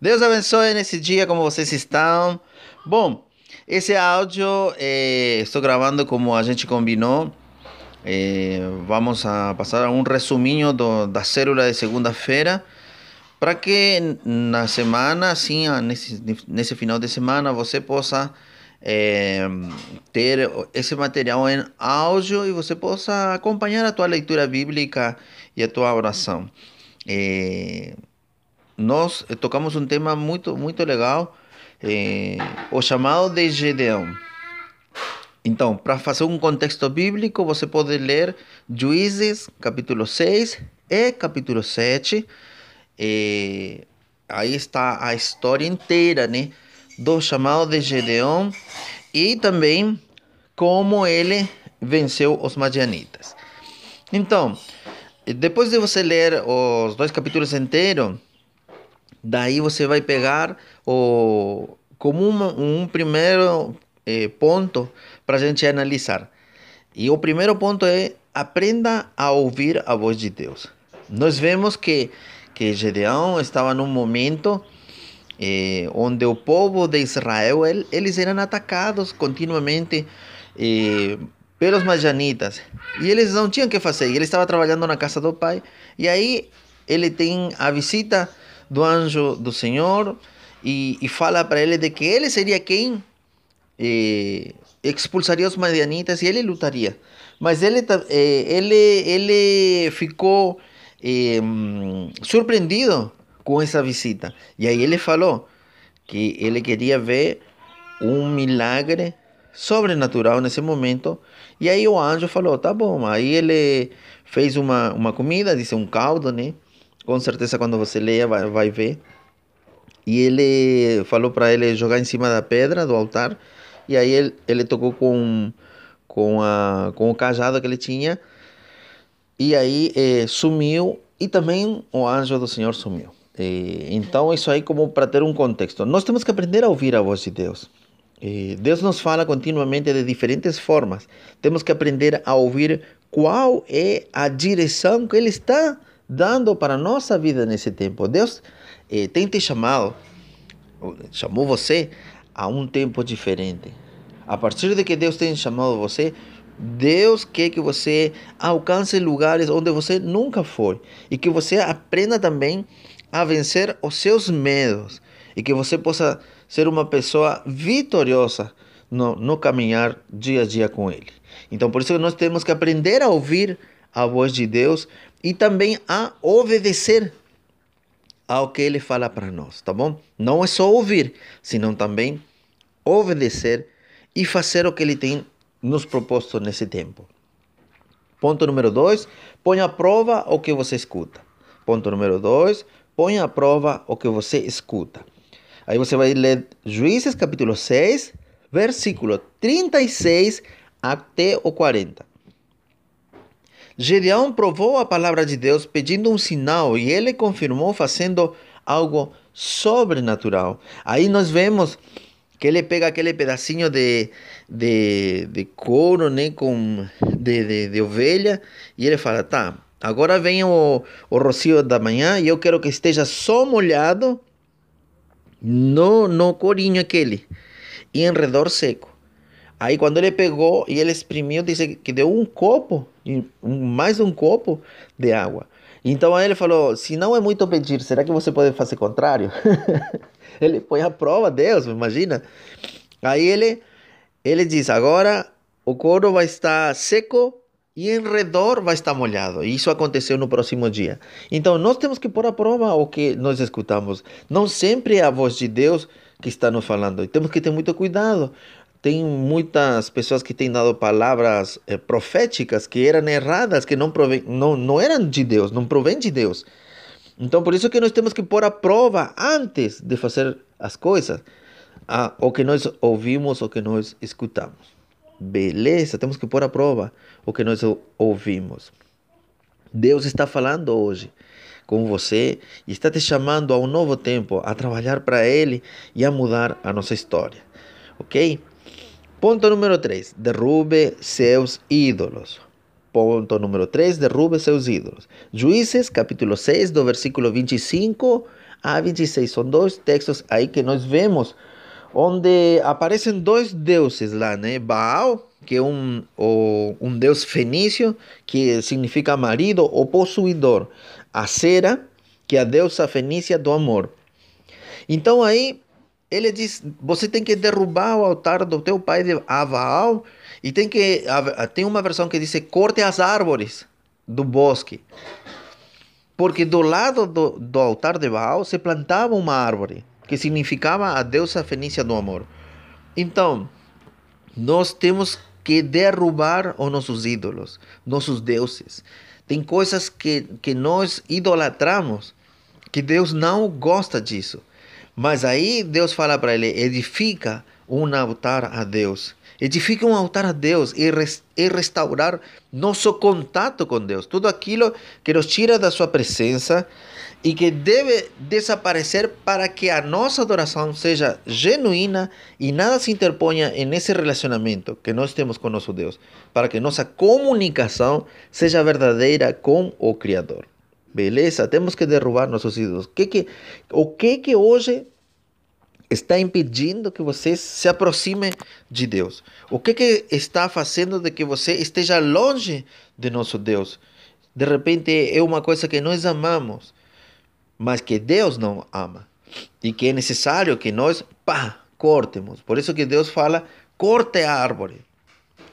Deus abençoe nesse dia como vocês estão. Bom, esse áudio eh, estou gravando como a gente combinou. Eh, vamos a passar um resuminho do, da célula de segunda-feira para que na semana, assim, nesse, nesse final de semana, você possa é, ter esse material em áudio e você possa acompanhar a tua leitura bíblica e a tua oração. É, nós tocamos um tema muito, muito legal, é, o chamado de Gedeão. Então, para fazer um contexto bíblico, você pode ler Juízes, capítulo 6 e capítulo 7. É, aí está a história inteira, né? Do chamado de Gedeão e também como ele venceu os madianitas. Então, depois de você ler os dois capítulos inteiros, daí você vai pegar o, como um, um primeiro eh, ponto para a gente analisar. E o primeiro ponto é aprenda a ouvir a voz de Deus. Nós vemos que, que Gedeão estava num momento eh, onde o povo de Israel ele, eles eram atacados continuamente eh, pelos madianitas e eles não tinham que fazer. Ele estava trabalhando na casa do pai e aí ele tem a visita do anjo do Senhor e, e fala para ele de que ele seria quem eh, expulsaria os madianitas e ele lutaria. Mas ele, eh, ele, ele ficou eh, surpreendido com essa visita. E aí ele falou que ele queria ver um milagre sobrenatural nesse momento. E aí o anjo falou: tá bom. Aí ele fez uma, uma comida, disse um caldo, né? Com certeza, quando você leia, vai, vai ver. E ele falou para ele jogar em cima da pedra do altar. E aí ele, ele tocou com, com, a, com o cajado que ele tinha. E aí eh, sumiu. E também o anjo do Senhor sumiu. E, então, isso aí, como para ter um contexto. Nós temos que aprender a ouvir a voz de Deus. E Deus nos fala continuamente de diferentes formas. Temos que aprender a ouvir qual é a direção que Ele está dando para a nossa vida nesse tempo. Deus eh, tem te chamado, chamou você a um tempo diferente. A partir de que Deus tem chamado você, Deus quer que você alcance lugares onde você nunca foi e que você aprenda também a vencer os seus medos e que você possa ser uma pessoa vitoriosa no, no caminhar dia a dia com Ele. Então, por isso que nós temos que aprender a ouvir a voz de Deus e também a obedecer ao que ele fala para nós, tá bom? Não é só ouvir, senão também obedecer e fazer o que ele tem nos proposto nesse tempo. Ponto número dois, põe à prova o que você escuta. Ponto número dois, põe à prova o que você escuta. Aí você vai ler Juízes capítulo 6, versículo 36 até o 40. Gedeão provou a palavra de Deus pedindo um sinal e ele confirmou fazendo algo sobrenatural. Aí nós vemos que ele pega aquele pedacinho de, de, de couro, né, com, de, de, de ovelha, e ele fala, tá, agora vem o, o rocio da manhã e eu quero que esteja só molhado no, no corinho aquele, e em redor seco. Aí quando ele pegou e ele exprimiu, disse que deu um copo, mais um copo de água. Então aí ele falou: se não é muito pedir, será que você pode fazer contrário? ele põe a prova, Deus, imagina. Aí ele, ele diz: agora o couro vai estar seco e em redor vai estar molhado. E isso aconteceu no próximo dia. Então nós temos que pôr a prova o que nós escutamos. Não sempre é a voz de Deus que está nos falando. E temos que ter muito cuidado tem muitas pessoas que têm dado palavras eh, proféticas que eram erradas, que não, provém, não, não eram de Deus, não provém de Deus. Então, por isso que nós temos que pôr a prova antes de fazer as coisas, a, o que nós ouvimos, o que nós escutamos. Beleza, temos que pôr a prova o que nós ouvimos. Deus está falando hoje com você e está te chamando a um novo tempo, a trabalhar para Ele e a mudar a nossa história. Ok? Ponto número 3. Derrube seus ídolos. Ponto número 3. Derrube seus ídolos. Juízes, capítulo 6, do versículo 25 a 26. São dois textos aí que nós vemos onde aparecem dois deuses lá, né? Baal, que é um, um deus fenício, que significa marido ou possuidor. A Sera, que é a deusa fenícia do amor. Então aí ele diz: você tem que derrubar o altar do teu pai de Baal e tem que tem uma versão que diz corte as árvores do bosque. Porque do lado do, do altar de Baal se plantava uma árvore que significava a deusa fenícia do amor. Então, nós temos que derrubar os nossos ídolos, nossos deuses. Tem coisas que, que nós idolatramos, que Deus não gosta disso. Mas aí Deus fala para ele: edifica um altar a Deus. Edifica um altar a Deus e, res, e restaurar nosso contato com Deus. Tudo aquilo que nos tira da sua presença e que deve desaparecer para que a nossa adoração seja genuína e nada se interponha nesse relacionamento que nós temos com nosso Deus, para que nossa comunicação seja verdadeira com o Criador. Beleza? Temos que derrubar nossos ídolos. Que que, o que, que hoje está impedindo que você se aproxime de Deus? O que, que está fazendo de que você esteja longe de nosso Deus? De repente é uma coisa que nós amamos, mas que Deus não ama. E que é necessário que nós, pá, cortemos. Por isso que Deus fala, corte a árvore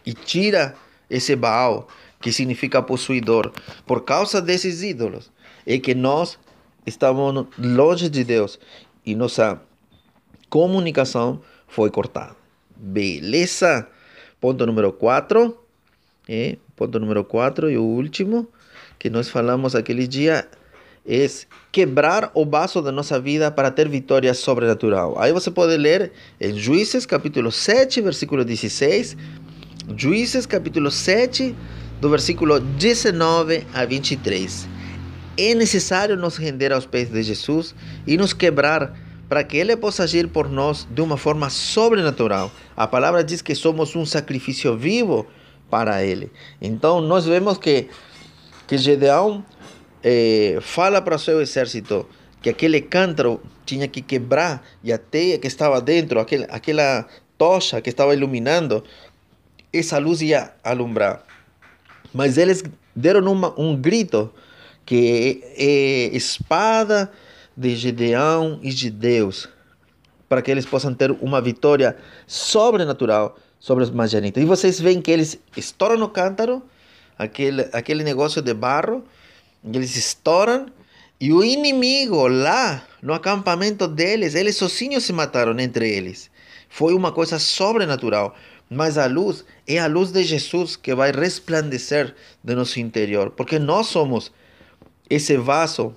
e tira esse Baal, que significa possuidor, por causa desses ídolos. É que nós estamos longe de Deus e nossa comunicação foi cortada. Beleza? Ponto número 4. É, ponto número 4 e o último que nós falamos aquele dia é quebrar o vaso da nossa vida para ter vitória sobrenatural. Aí você pode ler em Juízes capítulo 7, versículo 16. Juízes capítulo 7, do versículo 19 a 23. É necessário nos render aos pés de Jesus e nos quebrar para que Ele possa agir por nós de uma forma sobrenatural. A palavra diz que somos um sacrifício vivo para Ele. Então, nós vemos que, que Gedeão eh, fala para o seu exército que aquele cântaro tinha que quebrar e a teia que estava dentro, aquele, aquela tocha que estava iluminando, essa luz ia alumbrar. Mas eles deram uma, um grito que é espada de Gedeão e de Deus, para que eles possam ter uma vitória sobrenatural sobre os madianitas. E vocês veem que eles estouram no cântaro, aquele, aquele negócio de barro, eles estouram, e o inimigo lá no acampamento deles, eles sozinhos se mataram entre eles. Foi uma coisa sobrenatural. Mas a luz é a luz de Jesus que vai resplandecer de nosso interior, porque nós somos esse vaso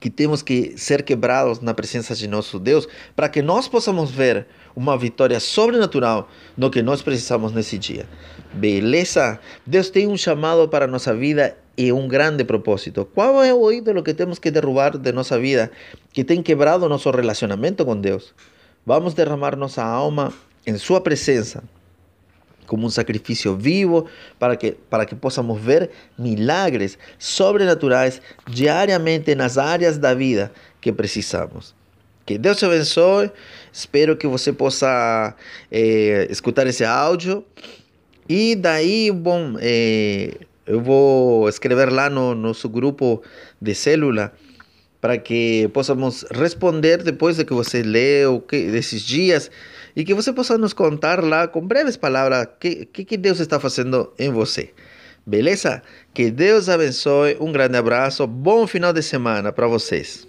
que temos que ser quebrados na presença de nosso Deus, para que nós possamos ver uma vitória sobrenatural no que nós precisamos nesse dia. Beleza? Deus tem um chamado para a nossa vida e um grande propósito. Qual é o ídolo que temos que derrubar de nossa vida que tem quebrado nosso relacionamento com Deus? Vamos derramar nossa alma em Sua presença como um sacrifício vivo para que, para que possamos ver milagres sobrenaturais diariamente nas áreas da vida que precisamos. Que Deus te abençoe. Espero que você possa é, escutar esse áudio. E daí, bom, é, eu vou escrever lá no nosso grupo de célula para que possamos responder depois de que você leu que, desses dias e que você possa nos contar lá com breves palavras o que, que Deus está fazendo em você. Beleza? Que Deus abençoe. Um grande abraço. Bom final de semana para vocês.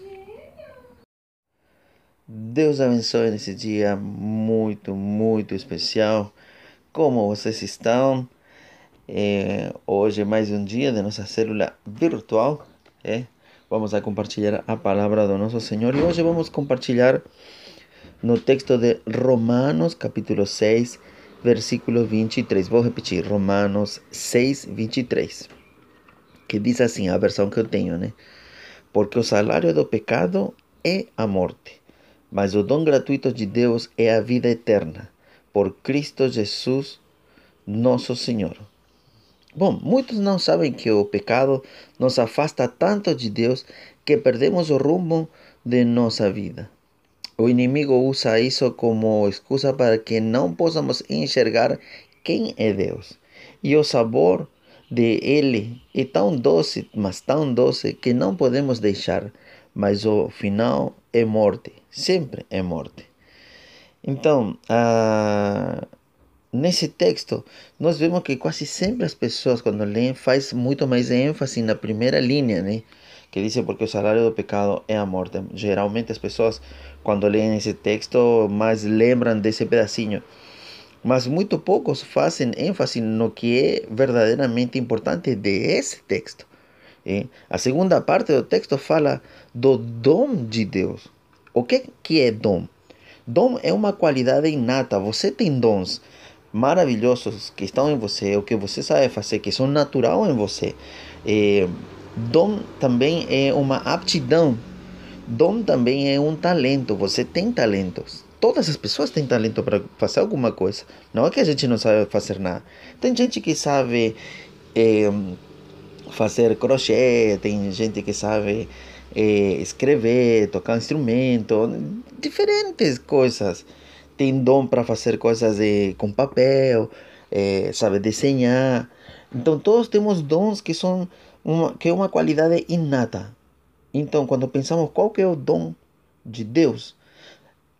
Deus abençoe nesse dia muito, muito especial. Como vocês estão? É, hoje é mais um dia de nossa célula virtual. É? Vamos a compartilhar a palavra do nosso Senhor e hoje vamos compartilhar no texto de Romanos, capítulo 6, versículo 23. Vou repetir, Romanos 6, 23. Que diz assim, a versão que eu tenho, né? Porque o salário do pecado é a morte, mas o dom gratuito de Deus é a vida eterna, por Cristo Jesus, nosso Senhor. Bom, muitos não sabem que o pecado nos afasta tanto de Deus que perdemos o rumo de nossa vida. O inimigo usa isso como excusa para que não possamos enxergar quem é Deus. E o sabor de Ele é tão doce, mas tão doce, que não podemos deixar. Mas o final é morte, sempre é morte. Então, ah, nesse texto, nós vemos que quase sempre as pessoas, quando leem, faz muito mais ênfase na primeira linha, né? Que diz porque o salário do pecado é a morte. Geralmente as pessoas, quando leem esse texto, mais lembram desse pedacinho. Mas muito poucos fazem ênfase no que é verdadeiramente importante desse texto. A segunda parte do texto fala do dom de Deus. O que, que é dom? Dom é uma qualidade inata. Você tem dons maravilhosos que estão em você, o que você sabe fazer, que são natural em você. É, dom também é uma aptidão. Dom também é um talento. Você tem talentos. Todas as pessoas têm talento para fazer alguma coisa. Não é que a gente não sabe fazer nada. Tem gente que sabe é, fazer crochê, tem gente que sabe é, escrever, tocar instrumento, diferentes coisas. Tem dom para fazer coisas de, com papel, sabe desenhar. Então todos temos dons que são uma, que é uma qualidade inata. Então quando pensamos qual que é o dom de Deus,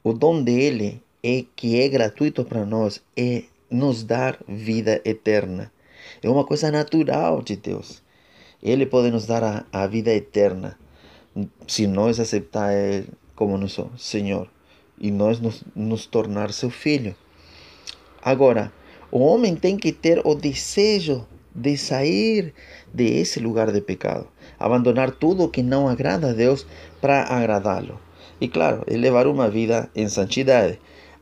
o dom dele é que é gratuito para nós, é nos dar vida eterna. É uma coisa natural de Deus. Ele pode nos dar a, a vida eterna se nós aceitar Ele como nosso Senhor e nós nos, nos tornar seu filho. Agora, o homem tem que ter o desejo de sair desse lugar de pecado, abandonar tudo que não agrada a Deus para agradá-lo. E claro, levar uma vida em santidade.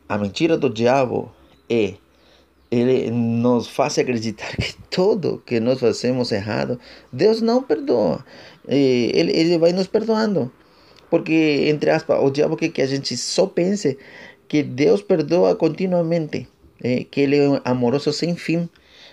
A mentira do diabo é ele nos faz acreditar que tudo que nós fazemos errado, Deus não perdoa. Ele, ele vai nos perdoando. Porque, entre aspas, o diabo quer que a gente só pense que Deus perdoa continuamente, é, que Ele é amoroso sem fim.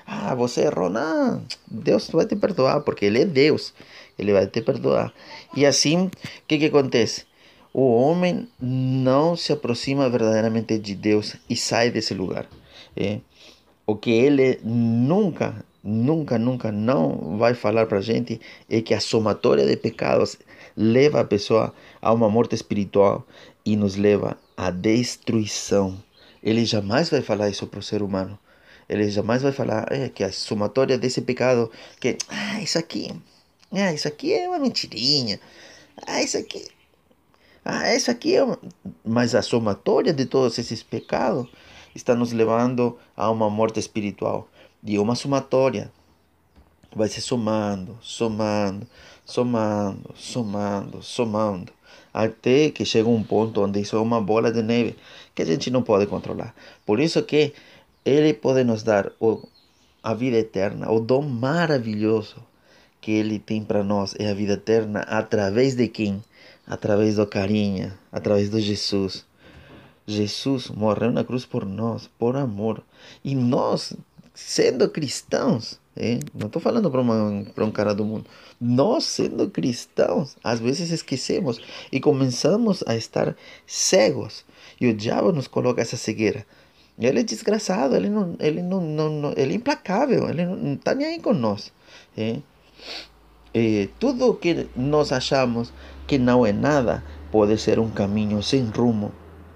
Ah, você errou, não. Deus vai te perdoar, porque Ele é Deus. Ele vai te perdoar. E assim, o que, que acontece? O homem não se aproxima verdadeiramente de Deus e sai desse lugar. É. O que ele nunca, nunca, nunca não vai falar para a gente é que a somatória de pecados leva a pessoa a uma morte espiritual e nos leva à destruição. Ele jamais vai falar isso para o ser humano. Ele jamais vai falar é, que a somatória desse pecado, que ah, isso aqui, ah, isso aqui é uma mentirinha, ah, isso aqui, ah, isso aqui é uma... Mas a somatória de todos esses pecados está nos levando a uma morte espiritual. E uma somatória vai se somando, somando, somando, somando, somando, até que chega um ponto onde isso é uma bola de neve que a gente não pode controlar. Por isso que ele pode nos dar o, a vida eterna, o dom maravilhoso que ele tem para nós é a vida eterna através de quem? Através do carinho, através de Jesus. Jesus morreu na cruz por nós, por amor. E nós, sendo cristãos, é, não estou falando para um cara do mundo, nós, sendo cristãos, às vezes esquecemos e começamos a estar cegos. E o diabo nos coloca essa cegueira. Ele é desgraçado, ele, não, ele, não, não, não ele é implacável, ele não está nem aí com nós. É? E tudo que nós achamos que não é nada pode ser um caminho sem rumo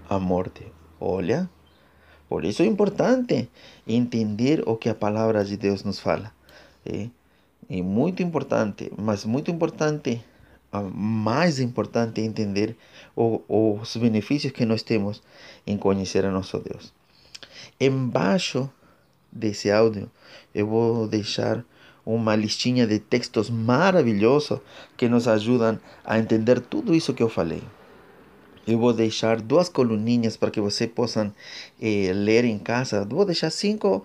a morte. Olha, por isso é importante entender o que a palavra de Deus nos fala. É, é muito importante, mas muito importante, mais importante entender o, os benefícios que nós temos em conhecer a nosso Deus. Embaixo desse áudio, eu vou deixar uma listinha de textos maravilhosos que nos ajudam a entender tudo isso que eu falei. Eu vou deixar duas coluninhas para que você possam eh, ler em casa. Vou deixar cinco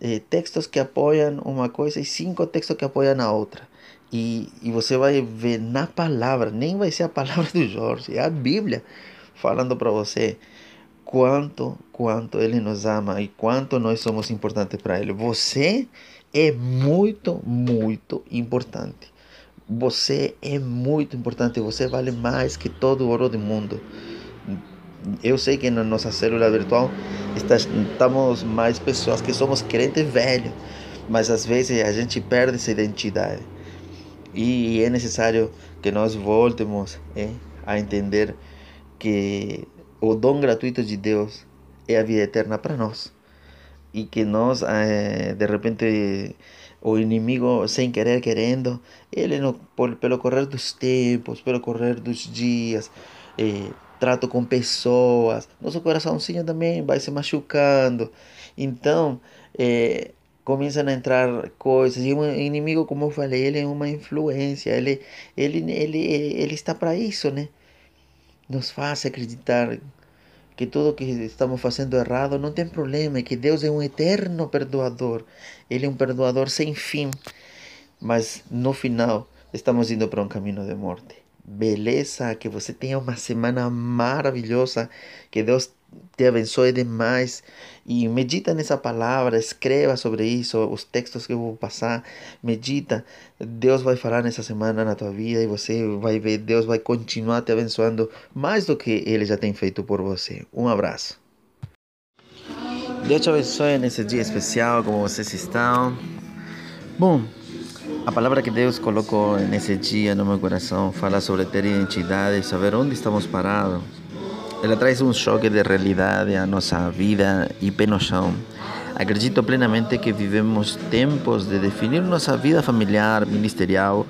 eh, textos que apoiam uma coisa e cinco textos que apoiam a outra. E, e você vai ver na palavra, nem vai ser a palavra do Jorge, é a Bíblia falando para você quanto, quanto Ele nos ama e quanto nós somos importantes para Ele. Você é muito, muito importante. você é muito importante, você vale mais que todo o ouro do mundo. Eu sei que na nossa célula virtual estamos mais pessoas que somos crentes velhos, mas às vezes a gente perde essa identidade. E é necessário que nós voltemos é, a entender que o dom gratuito de Deus é a vida eterna para nós. E que nós, é, de repente, o inimigo, sem querer, querendo, ele, no, por, pelo correr dos tempos, pelo correr dos dias, é, trato com pessoas, nosso coraçãozinho também vai se machucando. Então, é, começam a entrar coisas. E o inimigo, como eu falei, ele é uma influência, ele, ele, ele, ele está para isso, né? Nos faz acreditar que tudo que estamos fazendo errado não tem problema, que Deus é um eterno perdoador. Ele é um perdoador sem fim. Mas no final, estamos indo para um caminho de morte. Beleza, que você tenha uma semana maravilhosa, que Deus te abençoe demais e medita nessa palavra, escreva sobre isso, os textos que eu vou passar, medita. Deus vai falar nessa semana na tua vida e você vai ver, Deus vai continuar te abençoando mais do que ele já tem feito por você. Um abraço. Deus te abençoe nesse dia especial, como vocês estão. Bom, a palavra que Deus colocou nesse dia no meu coração fala sobre ter identidade, saber onde estamos parados. Ela traz um choque de realidade à nossa vida e pé no chão. Acredito plenamente que vivemos tempos de definir nossa vida familiar, ministerial,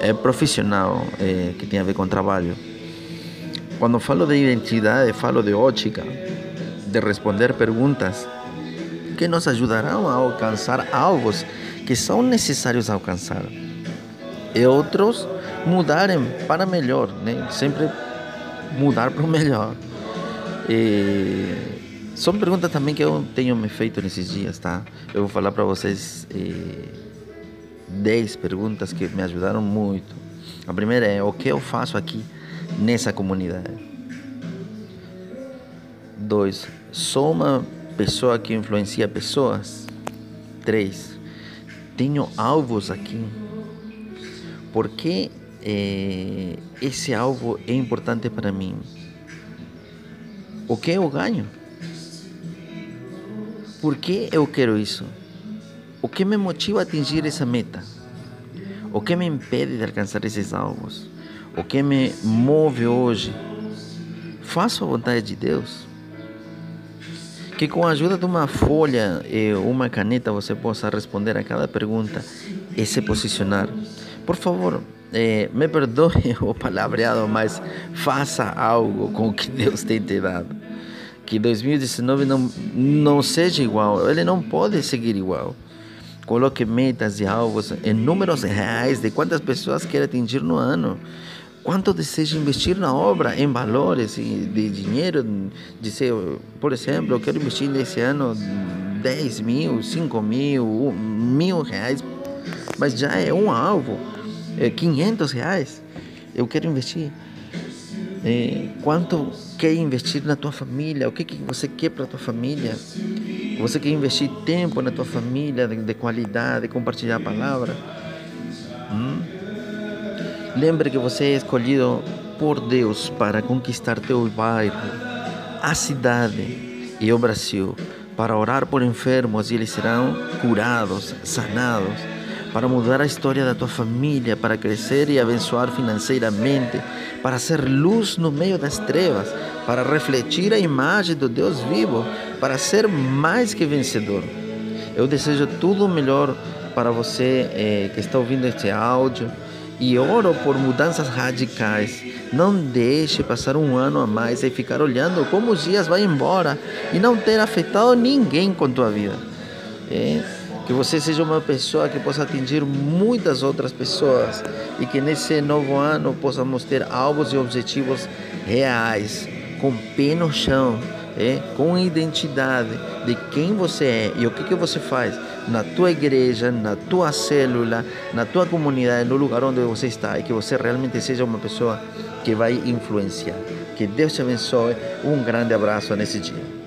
eh, profissional, eh, que tem a ver com trabalho. Quando falo de identidade, falo de ótica, de responder perguntas que nos ajudarão a alcançar alvos que são necessários alcançar e outros mudarem para melhor, né? Sempre mudar para o melhor. E são perguntas também que eu tenho me feito nesses dias, tá? Eu vou falar para vocês 10 perguntas que me ajudaram muito. A primeira é o que eu faço aqui nessa comunidade. Dois, sou uma pessoa que influencia pessoas. Três, tenho alvos aqui. Por que eh, esse alvo é importante para mim? O que eu ganho? Por que eu quero isso? O que me motiva a atingir essa meta? O que me impede de alcançar esses alvos? O que me move hoje? Faço a vontade de Deus? que com a ajuda de uma folha e uma caneta você possa responder a cada pergunta e se posicionar. Por favor, eh, me perdoe o palavreado, mas faça algo com o que Deus tem te dado. Que 2019 não, não seja igual, ele não pode seguir igual. Coloque metas e alvos em números reais de quantas pessoas quer atingir no ano. Quanto deseja investir na obra, em valores de dinheiro? Dizer, por exemplo, eu quero investir nesse ano 10 mil, 5 mil, mil reais, mas já é um alvo, é 500 reais. Eu quero investir. É, quanto quer investir na tua família? O que, que você quer para a tua família? Você quer investir tempo na tua família, de, de qualidade, compartilhar a palavra? Hum? Lembre que você é escolhido por Deus para conquistar teu bairro, a cidade e o Brasil, para orar por enfermos e eles serão curados, sanados, para mudar a história da tua família, para crescer e abençoar financeiramente, para ser luz no meio das trevas, para refletir a imagem do Deus vivo, para ser mais que vencedor. Eu desejo tudo o melhor para você eh, que está ouvindo este áudio e oro por mudanças radicais. Não deixe passar um ano a mais e ficar olhando como os dias vão embora e não ter afetado ninguém com tua vida. É, que você seja uma pessoa que possa atingir muitas outras pessoas e que nesse novo ano possamos ter alvos e objetivos reais, com pé no chão é, com identidade de quem você é e o que, que você faz na tua igreja, na tua célula, na tua comunidade, no lugar onde você está e que você realmente seja uma pessoa que vai influenciar. Que Deus te abençoe. Um grande abraço nesse dia.